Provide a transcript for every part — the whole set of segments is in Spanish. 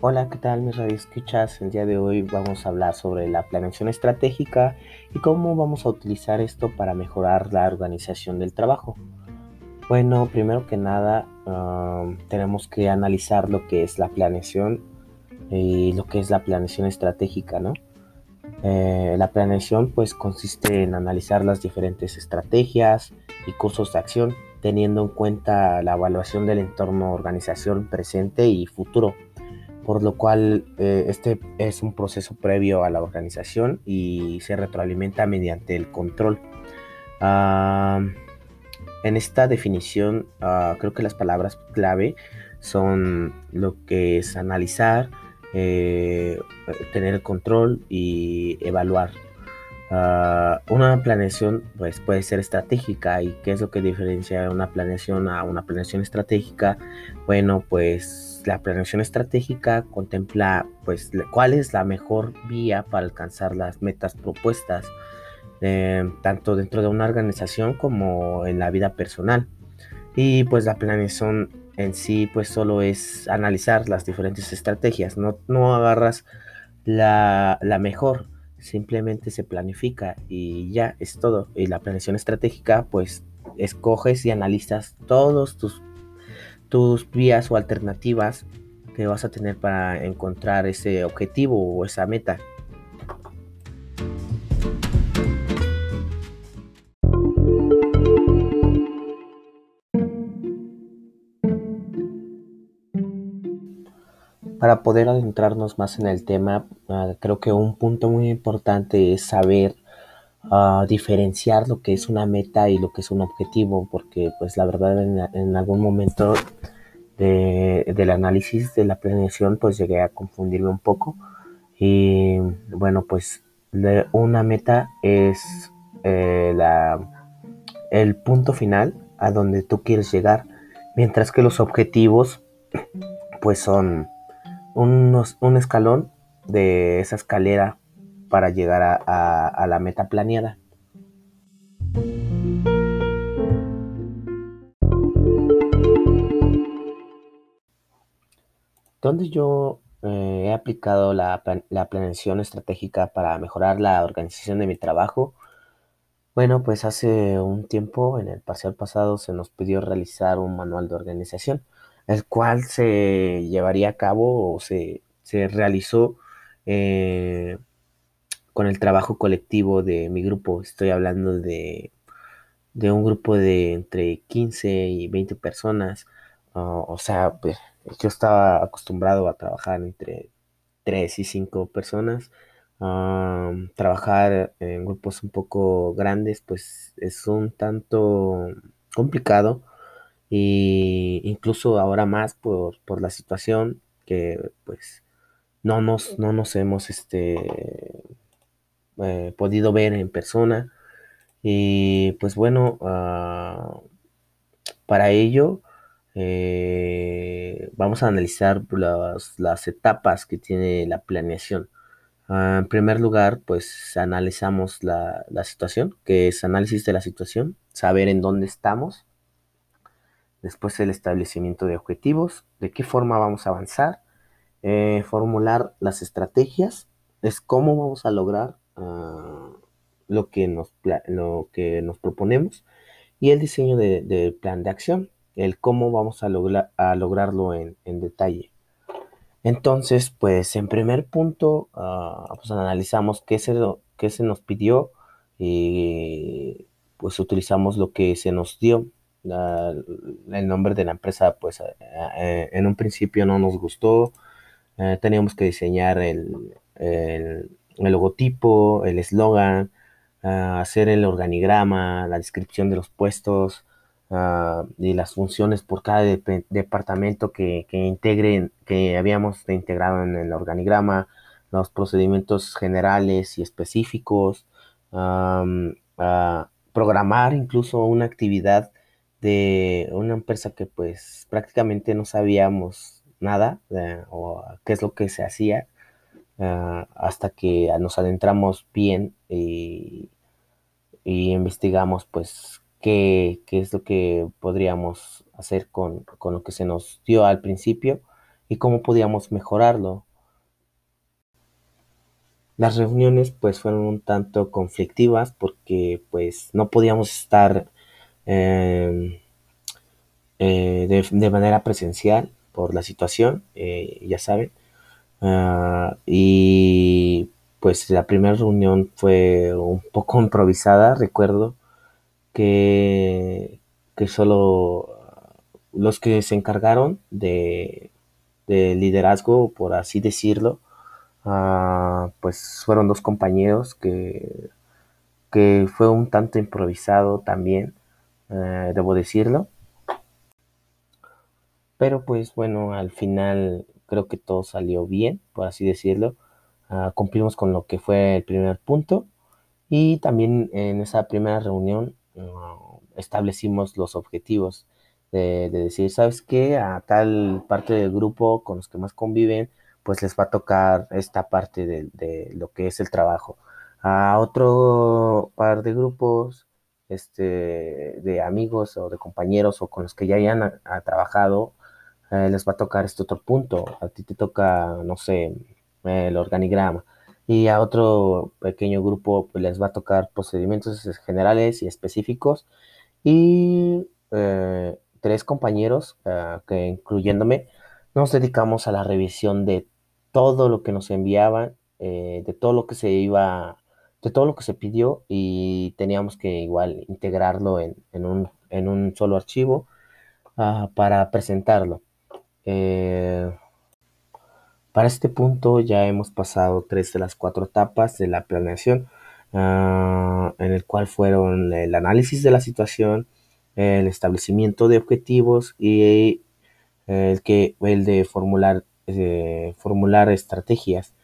Hola, ¿qué tal mis radioescuchas? El día de hoy vamos a hablar sobre la planeación estratégica y cómo vamos a utilizar esto para mejorar la organización del trabajo. Bueno, primero que nada um, tenemos que analizar lo que es la planeación y lo que es la planeación estratégica, ¿no? Eh, la planeación pues consiste en analizar las diferentes estrategias y cursos de acción teniendo en cuenta la evaluación del entorno organización presente y futuro por lo cual eh, este es un proceso previo a la organización y se retroalimenta mediante el control. Ah, en esta definición ah, creo que las palabras clave son lo que es analizar, eh, tener el control y evaluar. Ah, una planeación pues, puede ser estratégica y qué es lo que diferencia una planeación a una planeación estratégica. Bueno, pues la planeación estratégica contempla pues cuál es la mejor vía para alcanzar las metas propuestas, eh, tanto dentro de una organización como en la vida personal. Y pues la planeación en sí pues solo es analizar las diferentes estrategias, no, no agarras la, la mejor simplemente se planifica y ya es todo. Y la planeación estratégica, pues escoges y analizas todos tus, tus vías o alternativas que vas a tener para encontrar ese objetivo o esa meta. Para poder adentrarnos más en el tema, ah, creo que un punto muy importante es saber ah, diferenciar lo que es una meta y lo que es un objetivo, porque pues la verdad en, algún momento del análisis de la planeación pues llegué a confundirme un poco. Y bueno pues una meta es eh, el punto final a donde tú quieres llegar, mientras que los objetivos pues son un escalón de esa escalera para llegar a, la meta planeada. ¿Dónde yo eh, he aplicado la, la, planeación estratégica para mejorar la organización de mi trabajo. Bueno, pues hace un tiempo, en el parcial pasado, se nos pidió realizar un manual de organización el cual se llevaría a cabo o se, realizó eh, con el trabajo colectivo de mi grupo. Estoy hablando de, un grupo de entre 15 y 20 personas. o sea, pues, yo estaba acostumbrado a trabajar entre 3 y 5 personas. trabajar en grupos un poco grandes, pues es un tanto complicado y incluso ahora más por, por la situación que pues no nos, no nos hemos este, eh, podido ver en persona. Y pues bueno, ah, para ello eh, vamos a analizar las, las, etapas que tiene la planeación. Ah, en primer lugar, pues analizamos la, la situación, que es análisis de la situación, saber en dónde estamos después el establecimiento de objetivos, de qué forma vamos a avanzar, eh, formular las estrategias, es cómo vamos a lograr ah, lo, que nos, lo que nos proponemos y el diseño del plan de acción, el cómo vamos a, a lograrlo en, detalle. Entonces, pues en primer punto, ah, pues analizamos qué se, qué se nos pidió y pues utilizamos lo que se nos dio el nombre de la empresa, pues en un principio no nos gustó. Eh, teníamos que diseñar el, el, logotipo, el eslogan, hacer el organigrama, la descripción de los puestos y las funciones por cada departamento que, que, integren, que habíamos integrado en el organigrama, los procedimientos generales y específicos, programar incluso una actividad de una empresa que pues prácticamente no sabíamos nada eh, o qué es lo que se hacía ah, hasta que nos adentramos bien y, investigamos pues qué, es lo que podríamos hacer con, lo que se nos dio al principio y cómo podíamos mejorarlo. Las reuniones pues fueron un tanto conflictivas porque pues no podíamos estar em, eh, de, manera presencial por la situación, eh, ya saben. Ah, y pues la primera reunión fue un poco improvisada, recuerdo que, que solo los que se encargaron de, de liderazgo, por así decirlo, ah, pues fueron dos compañeros que, que fue un tanto improvisado también, eh, debo decirlo. Pero pues bueno, al final creo que todo salió bien, por así decirlo. Ah, cumplimos con lo que fue el primer punto y también en esa primera reunión ah, establecimos los objetivos de, decir, ¿sabes qué? A tal parte del grupo con los que más conviven, pues les va a tocar esta parte de, lo que es el trabajo. A otro par de grupos, este, de amigos o de compañeros o con los que ya hayan trabajado, eh, les va a tocar este otro punto. A ti te toca, no sé, el organigrama. Y a otro pequeño grupo pues, les va a tocar procedimientos generales y específicos. Y eh, tres compañeros, eh, que incluyéndome, nos dedicamos a la revisión de todo lo que nos enviaban, de todo lo que se iba, de todo lo que se pidió y teníamos que igual integrarlo en, un, en un, solo archivo ah, para presentarlo. Eh, para este punto ya hemos pasado tres de las cuatro etapas de la planeación, ah, en el cual fueron el análisis de la situación, el establecimiento de objetivos y el, que, el de formular, eh, formular estrategias.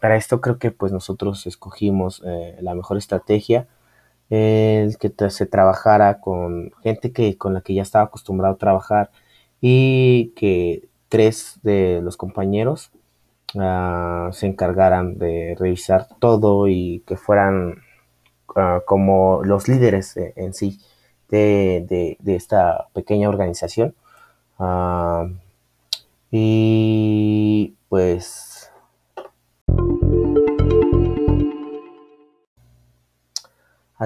Para esto creo que pues nosotros escogimos eh, la mejor estrategia, que se trabajara con gente que, con la que ya estaba acostumbrado a trabajar y que tres de los compañeros ah, se encargaran de revisar todo y que fueran ah, como los líderes en sí de, esta pequeña organización. Y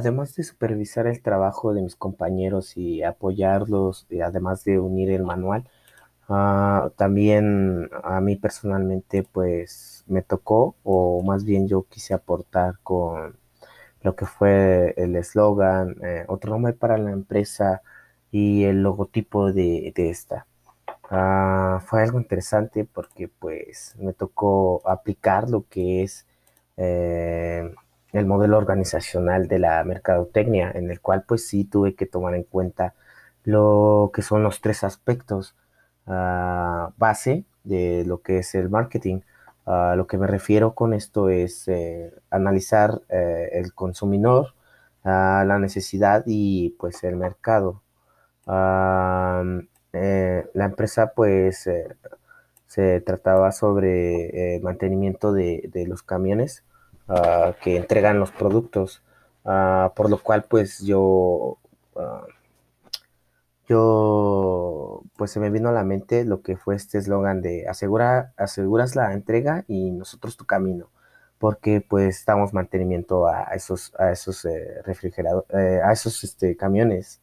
Además de supervisar el trabajo de mis compañeros y apoyarlos, y además de unir el manual, ah, también a mí personalmente pues me tocó, o más bien yo quise aportar con lo que fue el eslogan, eh, otro nombre para la empresa y el logotipo de, esta. Ah, fue algo interesante porque pues me tocó aplicar lo que es eh, el modelo organizacional de la mercadotecnia, en el cual pues sí tuve que tomar en cuenta lo que son los tres aspectos ah, base de lo que es el marketing. A lo que me refiero con esto es eh, analizar eh, el consumidor, la necesidad y pues el mercado. Eh, la empresa pues se trataba sobre mantenimiento de los camiones Ah, que entregan los productos, ah, por lo cual pues yo, ah, yo, pues se me vino a la mente lo que fue este eslogan de asegura, aseguras la entrega y nosotros tu camino, porque pues damos mantenimiento a esos, a esos eh, eh, a esos este, camiones.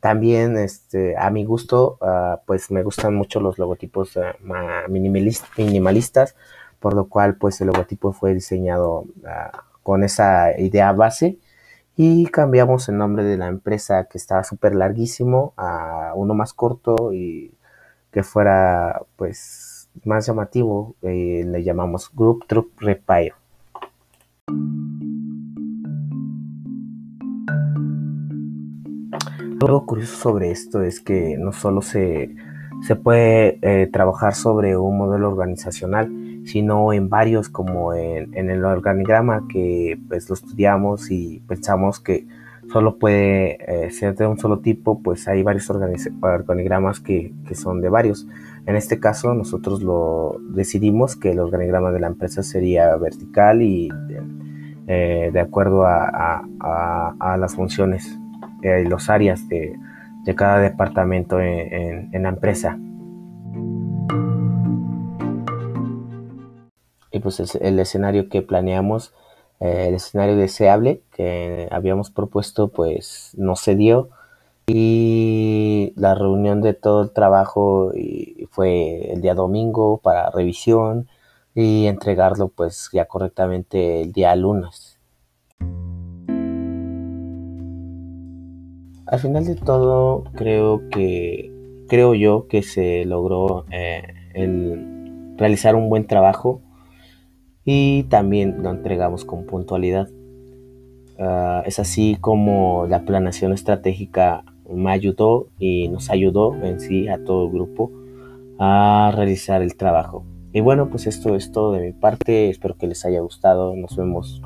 También, este, a mi gusto, pues me gustan mucho los logotipos minimalistas, por lo cual pues el logotipo fue diseñado ah, con esa idea base. Y cambiamos el nombre de la empresa que estaba súper larguísimo a uno más corto y que fuera pues más llamativo eh, le llamamos Group Truck Repair. Algo curioso sobre esto es que no solo se, se puede eh, trabajar sobre un modelo organizacional, sino en varios como en, el organigrama que pues lo estudiamos y pensamos que solo puede eh, ser de un solo tipo, pues hay varios organigramas que, son de varios. En este caso nosotros lo decidimos que el organigrama de la empresa sería vertical y de eh, acuerdo a, las funciones eh, y los áreas de, cada departamento en la empresa. Y pues el, escenario que planeamos, eh, el escenario deseable que habíamos propuesto, pues no se dio y la reunión de todo el trabajo fue el día domingo para revisión y entregarlo pues ya correctamente el día lunes. Al final de todo creo que creo yo que se logró eh, el realizar un buen trabajo y también lo entregamos con puntualidad. Ah, es así como la planeación estratégica me ayudó y nos ayudó en sí a todo el grupo a realizar el trabajo. Y bueno, pues esto es todo de mi parte. Espero que les haya gustado. Nos vemos